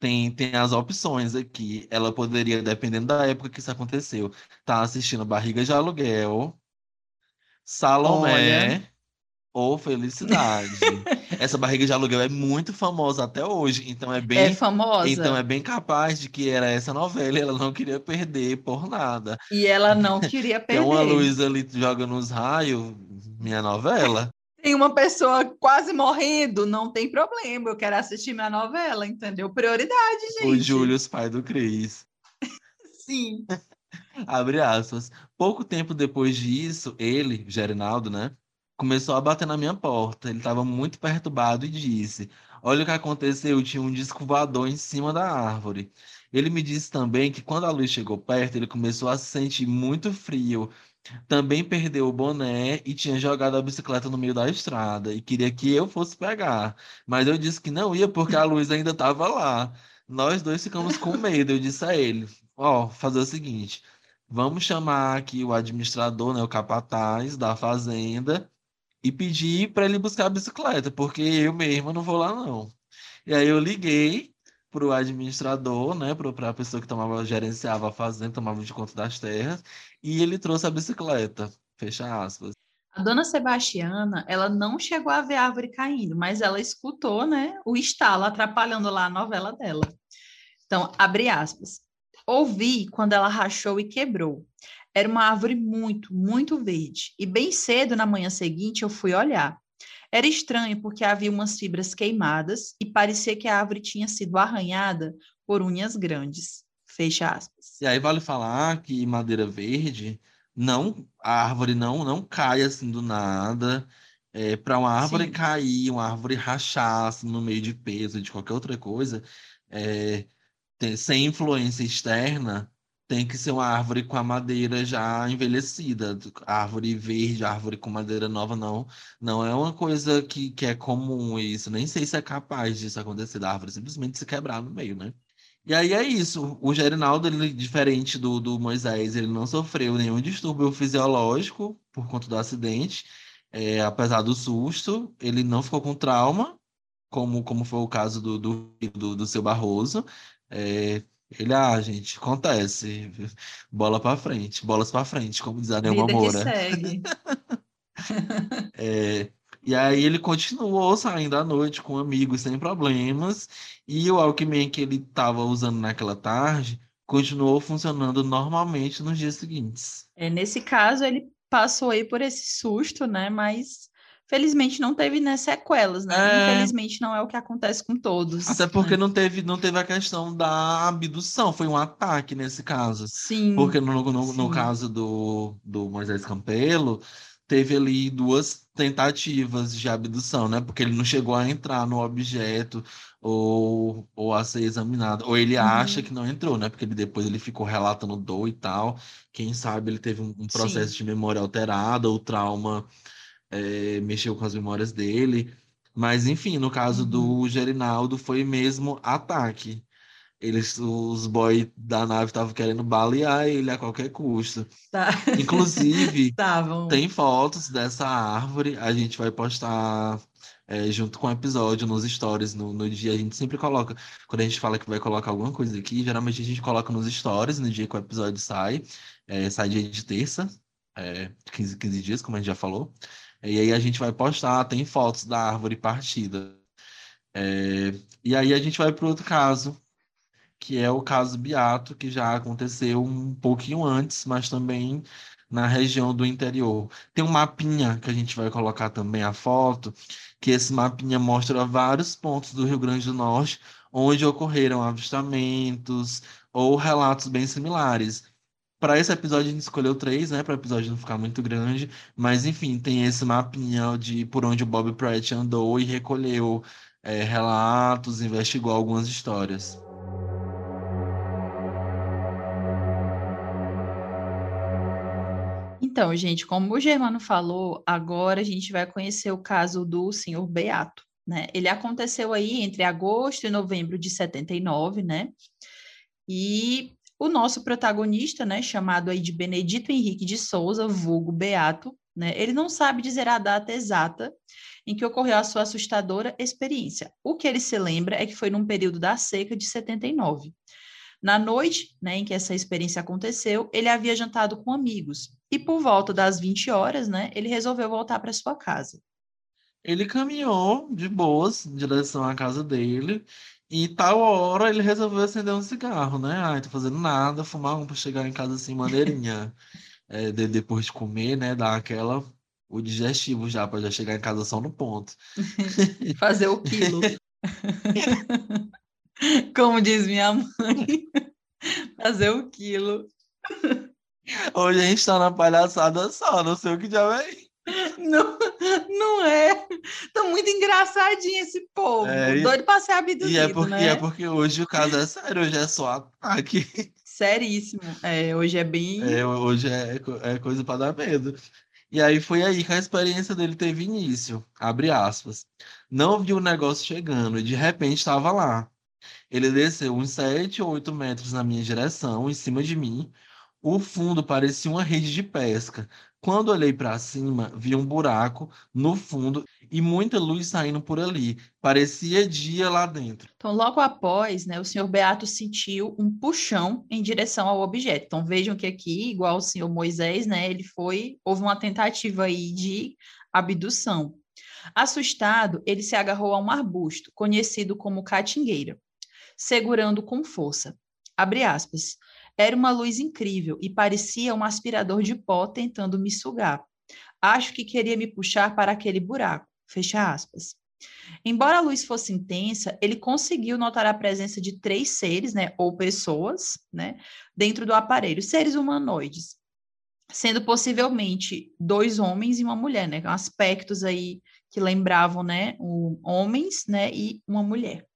tem, tem as opções aqui. Ela poderia, dependendo da época que isso aconteceu, tá assistindo Barriga de Aluguel, Salomé Olha. ou Felicidade. Essa Barriga de Aluguel é muito famosa até hoje, então é bem é famosa. Então é bem capaz de que era essa novela e ela não queria perder por nada. E ela não queria perder. Tem uma luz ali joga nos raios, minha novela tem uma pessoa quase morrendo, não tem problema, eu quero assistir minha novela, entendeu? Prioridade, gente. O Júlio, pai do Cris. Sim. Abre aspas. Pouco tempo depois disso, ele, Gerinaldo, né, começou a bater na minha porta. Ele estava muito perturbado e disse: Olha o que aconteceu, tinha um disco voador em cima da árvore. Ele me disse também que quando a luz chegou perto, ele começou a se sentir muito frio também perdeu o boné e tinha jogado a bicicleta no meio da estrada e queria que eu fosse pegar. Mas eu disse que não ia porque a luz ainda estava lá. Nós dois ficamos com medo. Eu disse a ele: Ó, oh, fazer o seguinte, vamos chamar aqui o administrador, né, o capataz da fazenda e pedir para ele buscar a bicicleta, porque eu mesmo não vou lá não. E aí eu liguei para o administrador, né, para a pessoa que tomava, gerenciava a fazenda, tomava de conta das terras, e ele trouxe a bicicleta. Fecha aspas. A dona Sebastiana, ela não chegou a ver a árvore caindo, mas ela escutou, né, o estalo atrapalhando lá a novela dela. Então, abre aspas. Ouvi quando ela rachou e quebrou. Era uma árvore muito, muito verde. E bem cedo na manhã seguinte eu fui olhar. Era estranho porque havia umas fibras queimadas e parecia que a árvore tinha sido arranhada por unhas grandes. Fecha aspas. E aí vale falar que madeira verde, não, a árvore não, não cai assim do nada. É, para uma árvore Sim. cair, uma árvore rachar assim, no meio de peso, de qualquer outra coisa, é, tem, sem influência externa, tem que ser uma árvore com a madeira já envelhecida. Árvore verde, árvore com madeira nova, não. Não é uma coisa que, que é comum isso. Nem sei se é capaz disso acontecer, da árvore simplesmente se quebrar no meio, né? E aí é isso. O Gerinaldo, ele, diferente do, do Moisés, ele não sofreu nenhum distúrbio fisiológico por conta do acidente. É, apesar do susto, ele não ficou com trauma, como, como foi o caso do, do, do, do seu Barroso. É, ele, ah, gente, acontece. Bola para frente, bolas para frente, como diz a Nelma Moura. É, e aí ele continuou saindo à noite com amigos sem problemas, e o Alckmin que ele estava usando naquela tarde continuou funcionando normalmente nos dias seguintes. É, nesse caso, ele passou aí por esse susto, né? Mas felizmente não teve né, sequelas, né? É. Infelizmente não é o que acontece com todos. Até porque né? não teve, não teve a questão da abdução, foi um ataque nesse caso. Sim. Porque no, no, no sim. caso do, do Moisés Campelo, teve ali duas tentativas de abdução, né? Porque ele não chegou a entrar no objeto ou, ou a ser examinado. Ou ele Uhum. acha que não entrou, né? Porque ele, depois ele ficou relatando dor e tal. Quem sabe ele teve um, um processo de memória alterada, ou trauma é, mexeu com as memórias dele. Mas, enfim, no caso do Gerinaldo, foi mesmo ataque. Eles, os boys da nave estavam querendo balear ele a qualquer custo. Tá. Inclusive, tem fotos dessa árvore, a gente vai postar é, junto com o episódio nos stories no, no dia. A gente sempre coloca, quando a gente fala que vai colocar alguma coisa aqui, geralmente a gente coloca nos stories no dia que o episódio sai. É, sai dia de terça, é, 15, 15 dias, como a gente já falou. E aí a gente vai postar, tem fotos da árvore partida. É, e aí a gente vai para outro caso, que é o caso Beato, que já aconteceu um pouquinho antes, mas também na região do interior. Tem um mapinha que a gente vai colocar também a foto, que esse mapinha mostra vários pontos do Rio Grande do Norte onde ocorreram avistamentos ou relatos bem similares. Para esse episódio a gente escolheu três, né? Para o episódio não ficar muito grande, mas enfim, tem esse mapinha de por onde o Bob Pratt andou e recolheu é, relatos, investigou algumas histórias. Então, gente, como o Germano falou, agora a gente vai conhecer o caso do senhor Beato, né? Ele aconteceu aí entre agosto e novembro de 79, né? E o nosso protagonista, né, chamado aí de Benedito Henrique de Souza, vulgo Beato, né? Ele não sabe dizer a data exata em que ocorreu a sua assustadora experiência. O que ele se lembra é que foi num período da seca de 79. Na noite né, em que essa experiência aconteceu, ele havia jantado com amigos e por volta das 20 horas, né, ele resolveu voltar para sua casa. Ele caminhou de boas em direção à casa dele e tal hora ele resolveu acender um cigarro, né? Ai, tô fazendo nada, fumar um para chegar em casa assim, maneirinha. É, de- depois de comer, né? Dar aquela o digestivo já para já chegar em casa só no ponto. Fazer o quilo. Como diz minha mãe, fazer o quilo. Hoje a gente tá na palhaçada só, não sei o que já vem. Não, não é. Tá muito engraçadinho esse povo. É, e- Doido para ser abduzido, E é porque, né? é porque hoje o caso é sério, hoje é só ataque. Seríssimo. É, hoje é bem. É, hoje é, é coisa para dar medo. E aí foi aí que a experiência dele teve início, abre aspas. Não viu o negócio chegando e de repente estava lá. Ele desceu uns 7 ou 8 metros na minha direção, em cima de mim. O fundo parecia uma rede de pesca. Quando olhei para cima, vi um buraco no fundo e muita luz saindo por ali. Parecia dia lá dentro. Então, logo após, né, o senhor Beato sentiu um puxão em direção ao objeto. Então, vejam que aqui, igual o senhor Moisés, né, ele foi, houve uma tentativa aí de abdução. Assustado, ele se agarrou a um arbusto, conhecido como catingueira, segurando com força. Abre aspas. Era uma luz incrível e parecia um aspirador de pó tentando me sugar. Acho que queria me puxar para aquele buraco. Fecha aspas. Embora a luz fosse intensa, ele conseguiu notar a presença de três seres, né, ou pessoas, né, dentro do aparelho, seres humanoides, sendo possivelmente dois homens e uma mulher, né, aspectos aí que lembravam, né, o, homens, né, e uma mulher.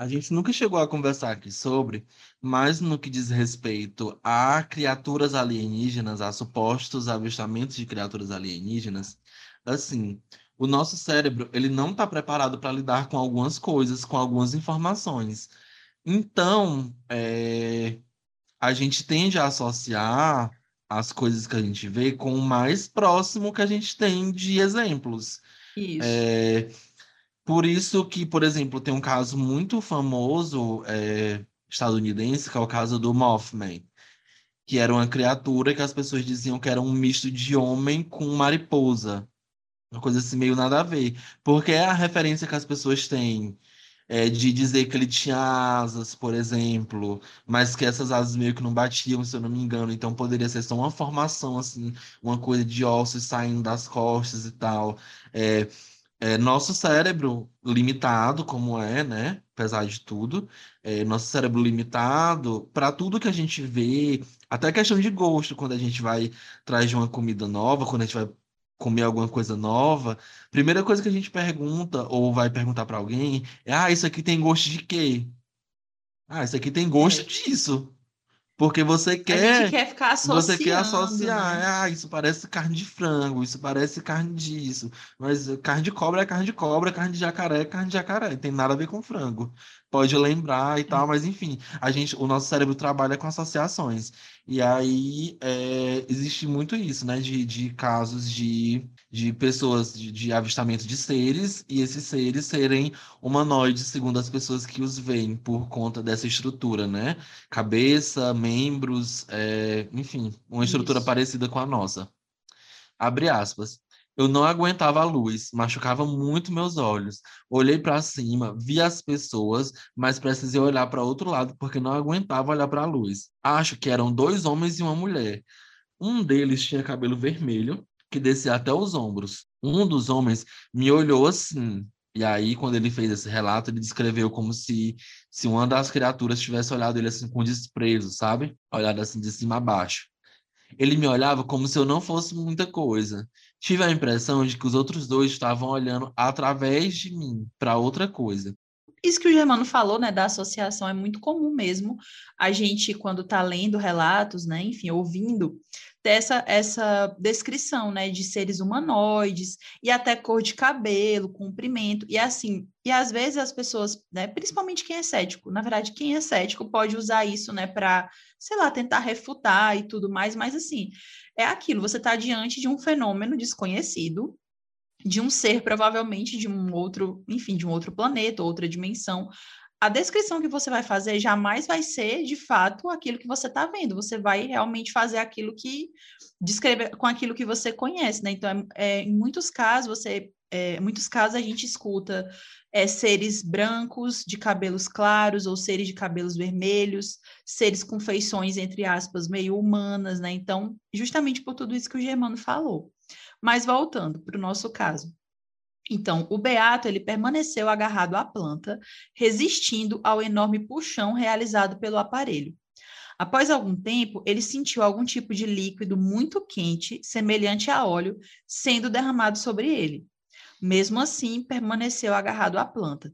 A gente nunca chegou a conversar aqui sobre, mas no que diz respeito a criaturas alienígenas, a supostos avistamentos de criaturas alienígenas, assim, o nosso cérebro ele não está preparado para lidar com algumas coisas, com algumas informações. Então, é, a gente tende a associar as coisas que a gente vê com o mais próximo que a gente tem de exemplos. Isso. É, por isso que, por exemplo, tem um caso muito famoso é, estadunidense, que é o caso do Mothman, que era uma criatura que as pessoas diziam que era um misto de homem com mariposa. Uma coisa assim, meio nada a ver. Porque é a referência que as pessoas têm é, de dizer que ele tinha asas, por exemplo, mas que essas asas meio que não batiam, se eu não me engano. Então poderia ser só uma formação, assim, uma coisa de ossos saindo das costas e tal. É, é, nosso cérebro limitado, como é, né? Apesar de tudo, é, nosso cérebro limitado, para tudo que a gente vê, até questão de gosto, quando a gente vai atrás de uma comida nova, quando a gente vai comer alguma coisa nova, primeira coisa que a gente pergunta ou vai perguntar para alguém é: ah, isso aqui tem gosto de quê? Ah, isso aqui tem gosto é. disso. Porque você quer. A gente quer ficar associando. Você quer associar. Né? Ah, isso parece carne de frango, isso parece carne disso. Mas carne de cobra é carne de cobra, carne de jacaré é carne de jacaré. Tem nada a ver com frango. Pode lembrar e tal, mas enfim, a gente, o nosso cérebro trabalha com associações. E aí é, existe muito isso, né? De, de casos de, de pessoas de, de avistamento de seres, e esses seres serem humanoides, segundo as pessoas que os veem, por conta dessa estrutura, né? Cabeça, membros, é, enfim, uma estrutura isso. parecida com a nossa. Abre aspas. Eu não aguentava a luz, machucava muito meus olhos. Olhei para cima, vi as pessoas, mas precisei olhar para outro lado porque não aguentava olhar para a luz. Acho que eram dois homens e uma mulher. Um deles tinha cabelo vermelho, que descia até os ombros. Um dos homens me olhou assim. E aí, quando ele fez esse relato, ele descreveu como se, se uma das criaturas tivesse olhado ele assim com desprezo, sabe? Olhado assim de cima a baixo. Ele me olhava como se eu não fosse muita coisa. Tive a impressão de que os outros dois estavam olhando através de mim para outra coisa. Isso que o Germano falou, né, da associação é muito comum mesmo. A gente, quando está lendo relatos, né, enfim, ouvindo, ter essa, essa descrição, né, de seres humanoides e até cor de cabelo, comprimento e assim. E às vezes as pessoas, né, principalmente quem é cético, na verdade, quem é cético pode usar isso, né, para, sei lá, tentar refutar e tudo mais, mas assim, é aquilo, você está diante de um fenômeno desconhecido, de um ser provavelmente de um outro, enfim, de um outro planeta, outra dimensão, a descrição que você vai fazer jamais vai ser, de fato, aquilo que você está vendo. Você vai realmente fazer aquilo que descrever com aquilo que você conhece, né? Então, é, é, em muitos casos, você, é, muitos casos a gente escuta é, seres brancos de cabelos claros ou seres de cabelos vermelhos, seres com feições entre aspas meio humanas, né? Então, justamente por tudo isso que o Germano falou. Mas voltando para o nosso caso. Então, o beato ele permaneceu agarrado à planta, resistindo ao enorme puxão realizado pelo aparelho. Após algum tempo, ele sentiu algum tipo de líquido muito quente, semelhante a óleo, sendo derramado sobre ele. Mesmo assim, permaneceu agarrado à planta.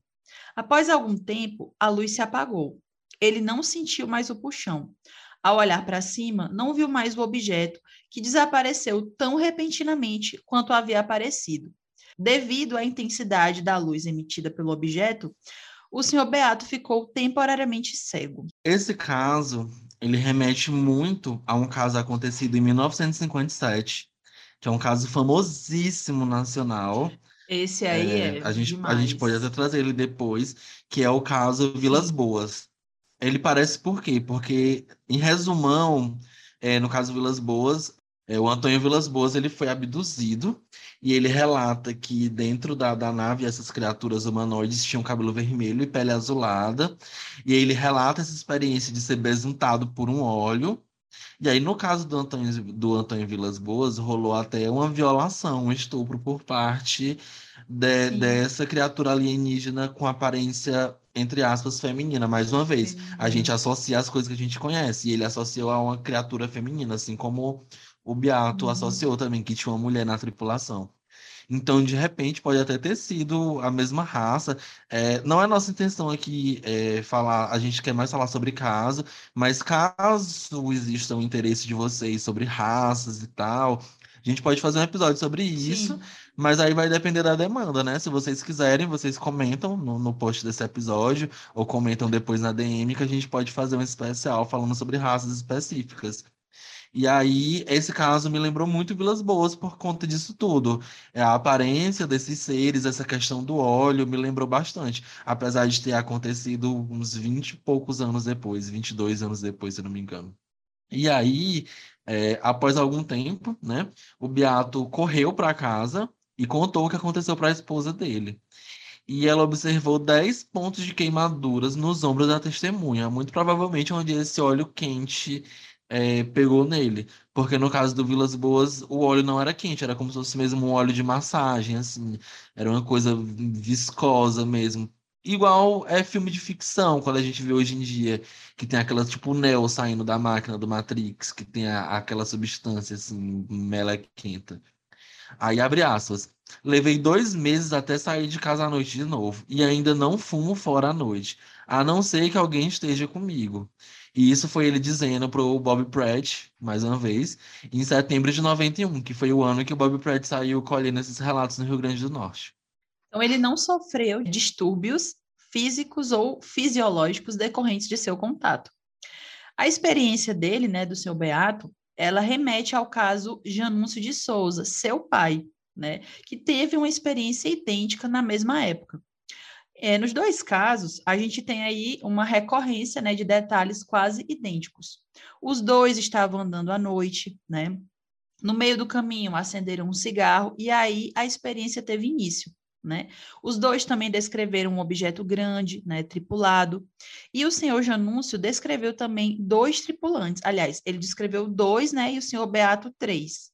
Após algum tempo, a luz se apagou. Ele não sentiu mais o puxão. Ao olhar para cima, não viu mais o objeto, que desapareceu tão repentinamente quanto havia aparecido. Devido à intensidade da luz emitida pelo objeto, o senhor Beato ficou temporariamente cego. Esse caso, ele remete muito a um caso acontecido em 1957, que é um caso famosíssimo nacional. Esse aí é, é a gente demais. a gente pode até trazer ele depois, que é o caso Vilas Boas. Ele parece por quê? Porque em resumão, é, no caso Vilas Boas, é, o Antônio Vilas Boas ele foi abduzido e ele relata que dentro da, da nave essas criaturas humanoides tinham cabelo vermelho e pele azulada. E ele relata essa experiência de ser besuntado por um óleo. E aí, no caso do Antônio, do Antônio Vilas Boas, rolou até uma violação, um estupro por parte de, dessa criatura alienígena com aparência, entre aspas, feminina. Mais uma vez, a gente associa as coisas que a gente conhece. E ele associou a uma criatura feminina, assim como o Beato uhum. associou também que tinha uma mulher na tripulação. Então, de repente, pode até ter sido a mesma raça. É, não é nossa intenção aqui é, falar, a gente quer mais falar sobre caso, mas caso exista um interesse de vocês sobre raças e tal, A gente pode fazer um episódio sobre isso, Sim. mas aí vai depender da demanda, né? Se vocês quiserem, vocês comentam no, no post desse episódio, ou comentam depois na DM, que a gente pode fazer um especial falando sobre raças específicas. E aí, esse caso me lembrou muito Vilas Boas por conta disso tudo. É a aparência desses seres, essa questão do óleo, me lembrou bastante. Apesar de ter acontecido uns 20 e poucos anos depois, 22 anos depois, se não me engano. E aí, é, após algum tempo, né, o Beato correu para casa e contou o que aconteceu para a esposa dele. E ela observou 10 pontos de queimaduras nos ombros da testemunha, muito provavelmente onde esse óleo quente é, pegou nele. Porque no caso do Vilas Boas, o óleo não era quente, era como se fosse mesmo um óleo de massagem, assim. Era uma coisa viscosa mesmo. Igual é filme de ficção, quando a gente vê hoje em dia, que tem aquela tipo Neo saindo da máquina do Matrix, que tem a, aquela substância assim, melequenta. Aí abre aspas. Levei dois meses até sair de casa à noite de novo, e ainda não fumo fora à noite, a não ser que alguém esteja comigo. E isso foi ele dizendo pro Bob Pratt, mais uma vez, em setembro de 91, que foi o ano que o Bob Pratt saiu colhendo esses relatos no Rio Grande do Norte. Então ele não sofreu distúrbios físicos ou fisiológicos decorrentes de seu contato. A experiência dele, né, do seu Beato, ela remete ao caso Janúncio de Souza, seu pai, né, que teve uma experiência idêntica na mesma época. É, nos dois casos, a gente tem aí uma recorrência né, de detalhes quase idênticos. Os dois estavam andando à noite, né? No meio do caminho, acenderam um cigarro e aí a experiência teve início. Né? Os dois também descreveram um objeto grande, né, tripulado, e o senhor Janúncio descreveu também dois tripulantes. Aliás, ele descreveu dois, né, e o senhor Beato três.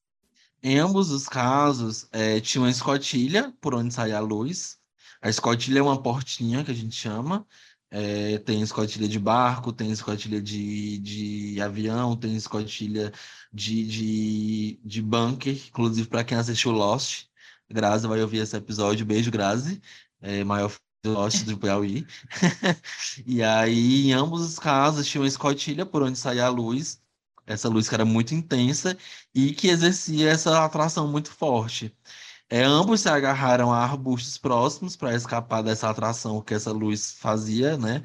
Em ambos os casos, é, tinha uma escotilha por onde saía a luz, a escotilha é uma portinha que a gente chama. É, tem escotilha de barco, tem escotilha de, de avião, tem escotilha de, de, de bunker. Inclusive, para quem assistiu Lost, Grazi vai ouvir esse episódio. Beijo, Grazi. É, maior Lost do Piauí. e aí, em ambos os casos, tinha uma escotilha por onde saía a luz. Essa luz que era muito intensa e que exercia essa atração muito forte. É, ambos se agarraram a arbustos próximos para escapar dessa atração que essa luz fazia, né?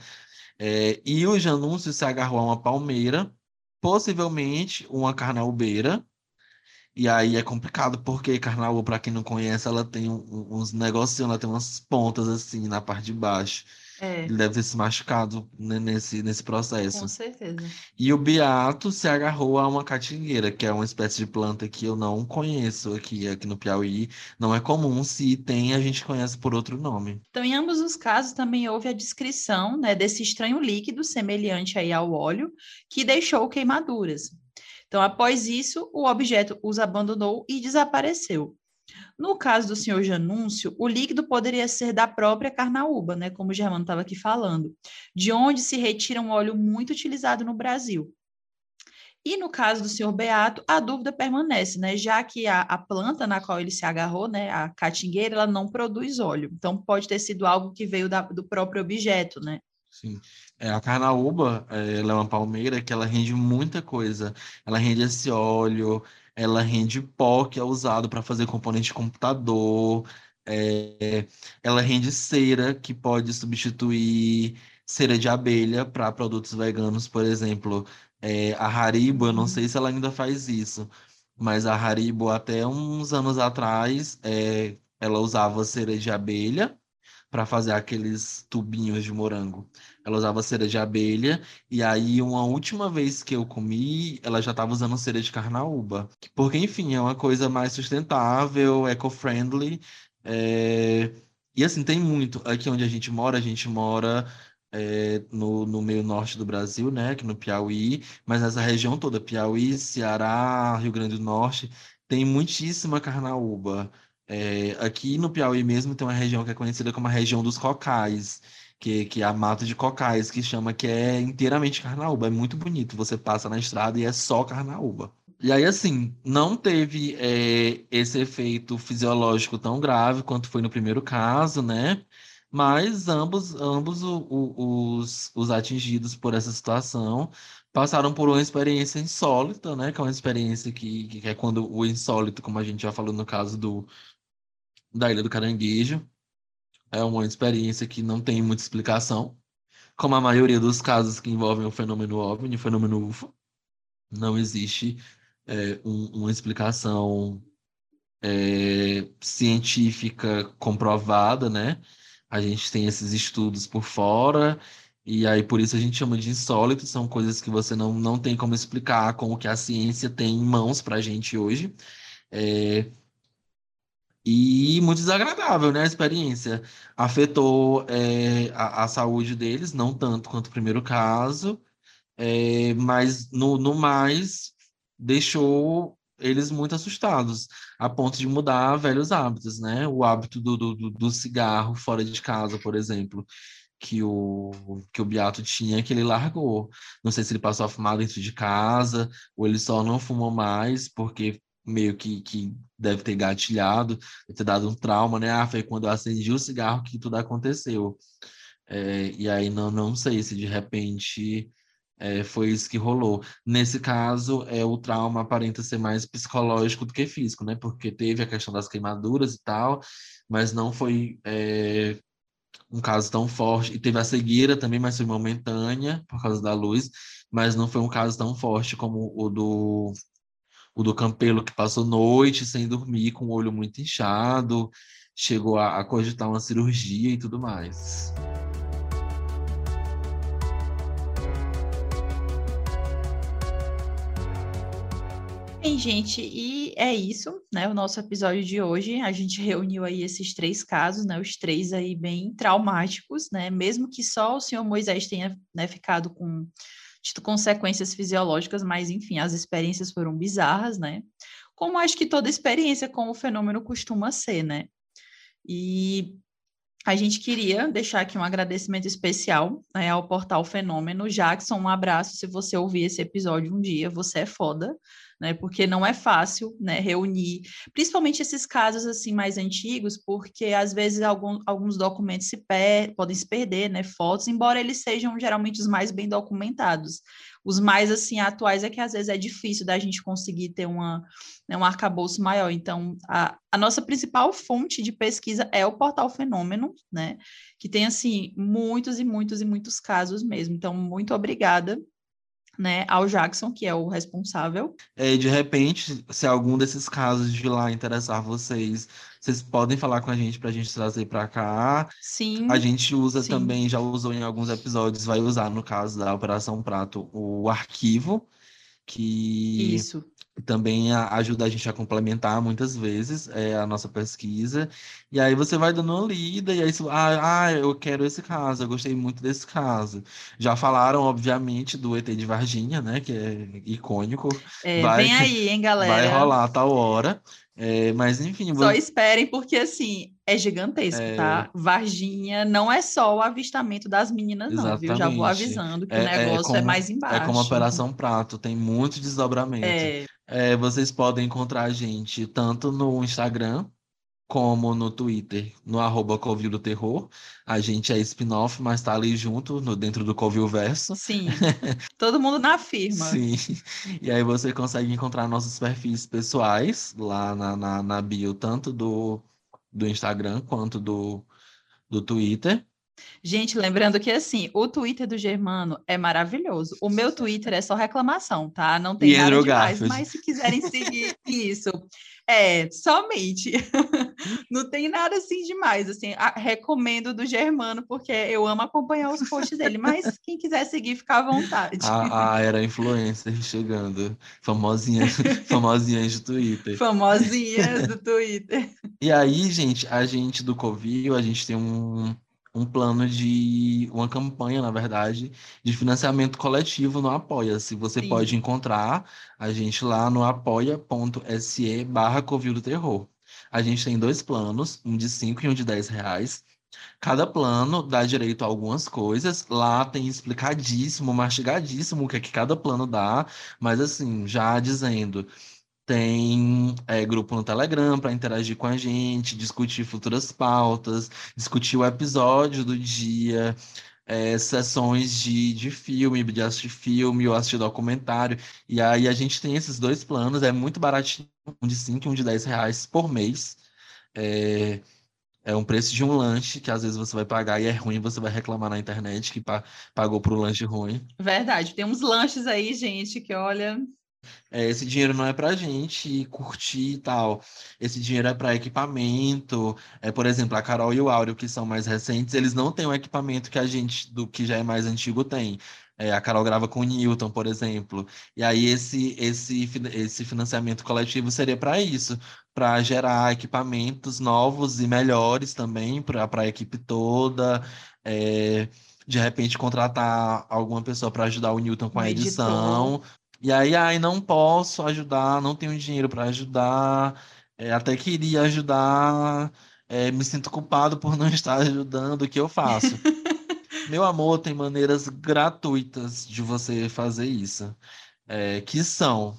É, e o Janúncio se agarrou a uma palmeira, possivelmente uma carnaubeira. E aí é complicado, porque carnaúba, para quem não conhece, ela tem uns negocinhos, ela tem umas pontas assim na parte de baixo. É. Ele deve ter se machucado né, nesse, nesse processo. Com certeza. E o Beato se agarrou a uma catingueira, que é uma espécie de planta que eu não conheço aqui, aqui no Piauí. Não é comum, se tem, a gente conhece por outro nome. Então, em ambos os casos, também houve a descrição né, desse estranho líquido semelhante aí ao óleo, que deixou queimaduras. Então, após isso, o objeto os abandonou e desapareceu. No caso do senhor Janúncio, o líquido poderia ser da própria carnaúba, né, como o Germano estava aqui falando, de onde se retira um óleo muito utilizado no Brasil. E no caso do senhor Beato, a dúvida permanece, né? Já que a, a, planta na qual ele se agarrou, né, a catingueira, ela não produz óleo. Então pode ter sido algo que veio da, do próprio objeto, né? Sim. É, a carnaúba, é, ela é uma palmeira que ela rende muita coisa. Ela rende esse óleo, ela rende pó que é usado para fazer componente de computador, é, ela rende cera que pode substituir cera de abelha para produtos veganos, por exemplo. É, a Haribo, eu não uhum. sei se ela ainda faz isso, mas a Haribo até uns anos atrás, é, ela usava cera de abelha para fazer aqueles tubinhos de morango. Ela usava cera de abelha, e aí uma última vez que eu comi, ela já estava usando cera de carnaúba. Porque, enfim, é uma coisa mais sustentável, eco-friendly. É... E assim, tem muito. Aqui onde a gente mora, a gente mora é, no, no meio norte do Brasil, né? Aqui no Piauí, mas nessa região toda, Piauí, Ceará, Rio Grande do Norte, tem muitíssima carnaúba. É, aqui no Piauí mesmo tem uma região que é conhecida como a região dos cocais, que, que é a mata de cocais, que chama que é inteiramente carnaúba. É muito bonito. Você passa na estrada e é só carnaúba. E aí, assim, não teve é, esse efeito fisiológico tão grave quanto foi no primeiro caso, né? Mas ambos, ambos o, o, os, os atingidos por essa situação passaram por uma experiência insólita, né? Que é uma experiência que, que é quando o insólito, como a gente já falou no caso do, da Ilha do Caranguejo, é uma experiência que não tem muita explicação, como a maioria dos casos que envolvem o fenômeno OVNI, o fenômeno UFO. Não existe é, um, uma explicação é, científica comprovada, né? A gente tem esses estudos por fora, e aí por isso a gente chama de insólito, são coisas que você não, não tem como explicar com o que a ciência tem em mãos para a gente hoje. É, e muito desagradável, né? A experiência afetou é, a, a, saúde deles, não tanto quanto o primeiro caso, é, mas no, no mais deixou eles muito assustados, a ponto de mudar velhos hábitos, né? O hábito do, do, do cigarro fora de casa, por exemplo, que o, que o Beato tinha, que ele largou. Não sei se ele passou a fumar dentro de casa, ou ele só não fumou mais, porque meio que, que deve ter gatilhado, deve ter dado um trauma, né? Ah, foi quando eu acendi o cigarro que tudo aconteceu. É, e aí não, não sei se de repente é, foi isso que rolou. Nesse caso, é, o trauma aparenta ser mais psicológico do que físico, né? Porque teve a questão das queimaduras e tal, mas não foi é, um caso tão forte. E teve a cegueira também, mas foi momentânea por causa da luz, mas não foi um caso tão forte como o do o do Campelo, que passou noite sem dormir, com o olho muito inchado, chegou a, a cogitar uma cirurgia e tudo mais. Bem, gente, e é isso, né? O nosso episódio de hoje. A gente reuniu aí esses três casos, né? Os três aí bem traumáticos, né? Mesmo que só o senhor Moisés tenha né, ficado com tido consequências fisiológicas, mas enfim, as experiências foram bizarras, né? Como acho que toda experiência com o fenômeno costuma ser, né? E a gente queria deixar aqui um agradecimento especial né, ao Portal Fenômeno. Jackson, um abraço se você ouvir esse episódio um dia, você é foda né? Porque não é fácil, né, reunir, principalmente esses casos assim mais antigos, porque às vezes algum, alguns documentos se per podem se perder, né, fotos, embora eles sejam geralmente os mais bem documentados. Os mais assim atuais é que às vezes é difícil da gente conseguir ter uma, né, um arcabouço maior. Então, a, a nossa principal fonte de pesquisa é o portal Fenômeno, né? Que tem assim muitos e muitos e muitos casos mesmo. Então, muito obrigada né, ao Jackson, que é o responsável. É, de repente, se algum desses casos de lá interessar vocês, vocês podem falar com a gente para a gente trazer para cá. Sim. A gente usa sim. também, já usou em alguns episódios, vai usar no caso da Operação Prato o arquivo que Isso também ajuda a gente a complementar muitas vezes é, a nossa pesquisa. E aí você vai dando uma lida, e aí você, ah, ah, eu quero esse caso, eu gostei muito desse caso. Já falaram, obviamente, do ET de Varginha, né? Que é icônico. É, vai, vem aí, hein, galera? Vai rolar a tal hora. É, mas enfim. Só esperem, porque assim, é gigantesco, é... tá? Varginha não é só o avistamento das meninas, não, Exatamente. viu? Já vou avisando que é, o é negócio é, como, é, mais embaixo. É como a Operação Prato, tem muito desdobramento. É. É, vocês podem encontrar a gente tanto no Instagram como no Twitter, no arroba Covil do Terror. A gente é spin-off, mas tá ali junto, no, dentro do Covil Verso. Sim, todo mundo na firma. Sim, e aí você consegue encontrar nossos perfis pessoais lá na, na, na bio, tanto do, do Instagram quanto do, do Twitter. Gente, lembrando que assim, o Twitter do Germano é maravilhoso. O meu Twitter é só reclamação, tá? Não tem e nada demais, mas se quiserem seguir isso, é, somente. Não tem nada assim demais, assim, recomendo do Germano porque eu amo acompanhar os posts dele, mas quem quiser seguir, fica à vontade. A, a era influencer chegando, famosinha, famosinhas do Twitter. Famosinhas do Twitter. E aí, gente, a gente do Covil, a gente tem um um plano de uma campanha, na verdade, de financiamento coletivo no Apoia-se. Você Sim. pode encontrar a gente lá no apoia.se barra Covil do Terror. A gente tem dois planos, um de 5 e um de 10 reais. Cada plano dá direito a algumas coisas. Lá tem explicadíssimo, mastigadíssimo o que é que cada plano dá, mas assim, já dizendo, tem é, grupo no Telegram para interagir com a gente, discutir futuras pautas, discutir o episódio do dia, é, sessões de, de filme, de assistir filme ou assistir documentário. E aí a gente tem esses dois planos, é muito baratinho, um de 5 e um de 10 reais por mês. É, é um preço de um lanche que às vezes você vai pagar e é ruim, você vai reclamar na internet que pagou por um lanche ruim. Verdade, tem uns lanches aí, gente, que olha, é, esse dinheiro não é para gente curtir e tal. Esse dinheiro é para equipamento. É, por exemplo, a Carol e o Áureo, que são mais recentes, eles não têm o equipamento que a gente, do que já é mais antigo, tem. É, a Carol grava com o Newton, por exemplo. E aí esse, esse, esse financiamento coletivo seria para isso, para gerar equipamentos novos e melhores também para a equipe toda. É, de repente contratar alguma pessoa para ajudar o Newton com a edição, e aí, aí não posso ajudar, não tenho dinheiro para ajudar, é, até queria ajudar, é, me sinto culpado por não estar ajudando, o que eu faço? Meu amor, tem maneiras gratuitas de você fazer isso, é, que são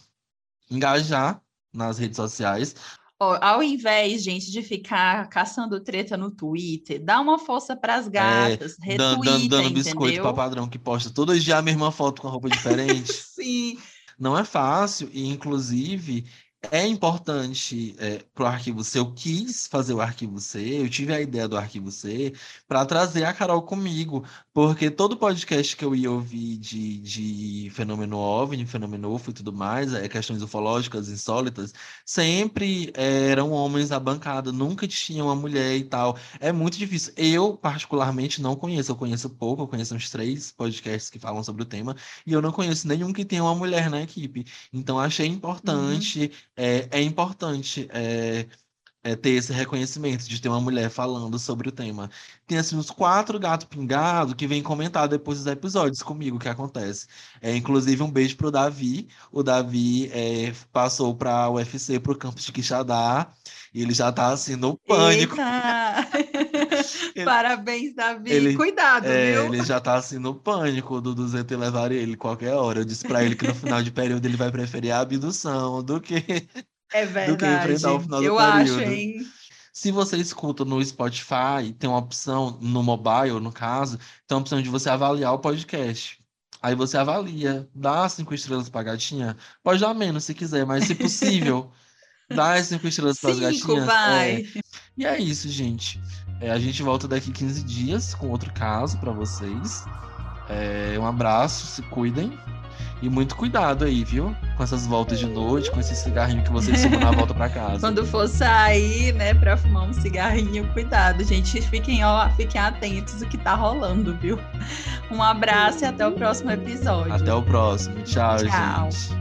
engajar nas redes sociais. Oh, ao invés, gente, de ficar caçando treta no Twitter, dá uma força para as é, gatas, é, dando, dando, dando biscoito para padrão que posta todo dia a mesma foto com roupa diferente. Sim. Não é fácil e, inclusive, é importante é, para o arquivo C. Eu quis fazer o arquivo C, eu tive a ideia do arquivo C para trazer a Carol comigo, porque todo podcast que eu ia ouvir de, de fenômeno OVNI, fenômeno UFO e tudo mais, é, questões ufológicas insólitas, sempre eram homens à bancada, nunca tinha uma mulher e tal. É muito difícil. Eu, particularmente, não conheço. Eu conheço pouco, eu conheço uns três podcasts que falam sobre o tema, e eu não conheço nenhum que tenha uma mulher na equipe. Então, achei importante. Uhum é, é importante é, é, ter esse reconhecimento de ter uma mulher falando sobre o tema. Tem assim uns quatro gatos pingados que vêm comentar depois dos episódios comigo o que acontece. É, inclusive um beijo pro Davi. O Davi é, passou para UFC pro campus de Quixadá e ele já tá assim no pânico. ele, Parabéns, Davi. Ele, Cuidado, é, viu? Ele já tá assim no pânico do 200 levar ele qualquer hora. Eu disse para ele que no final de período ele vai preferir a abdução do que é verdade. do que enfrentar o final Eu do período. Eu acho, hein? Se você escuta no Spotify, tem uma opção no mobile, no caso, tem uma opção de você avaliar o podcast. Aí você avalia, dá cinco estrelas pra gatinha. Pode dar menos se quiser, mas se possível, dá cinco estrelas para as gatinhas. Vai. É. E é isso, gente. É, a gente volta daqui 15 dias com outro caso para vocês. É, um abraço, se cuidem. E muito cuidado aí, viu? Com essas voltas de noite, com esse cigarrinho que vocês fumam na volta para casa. Quando for sair, né, para fumar um cigarrinho, cuidado, gente. Fiquem, ó, fiquem atentos do que tá rolando, viu? Um abraço e até o próximo episódio. Até o próximo. Tchau, Tchau. gente.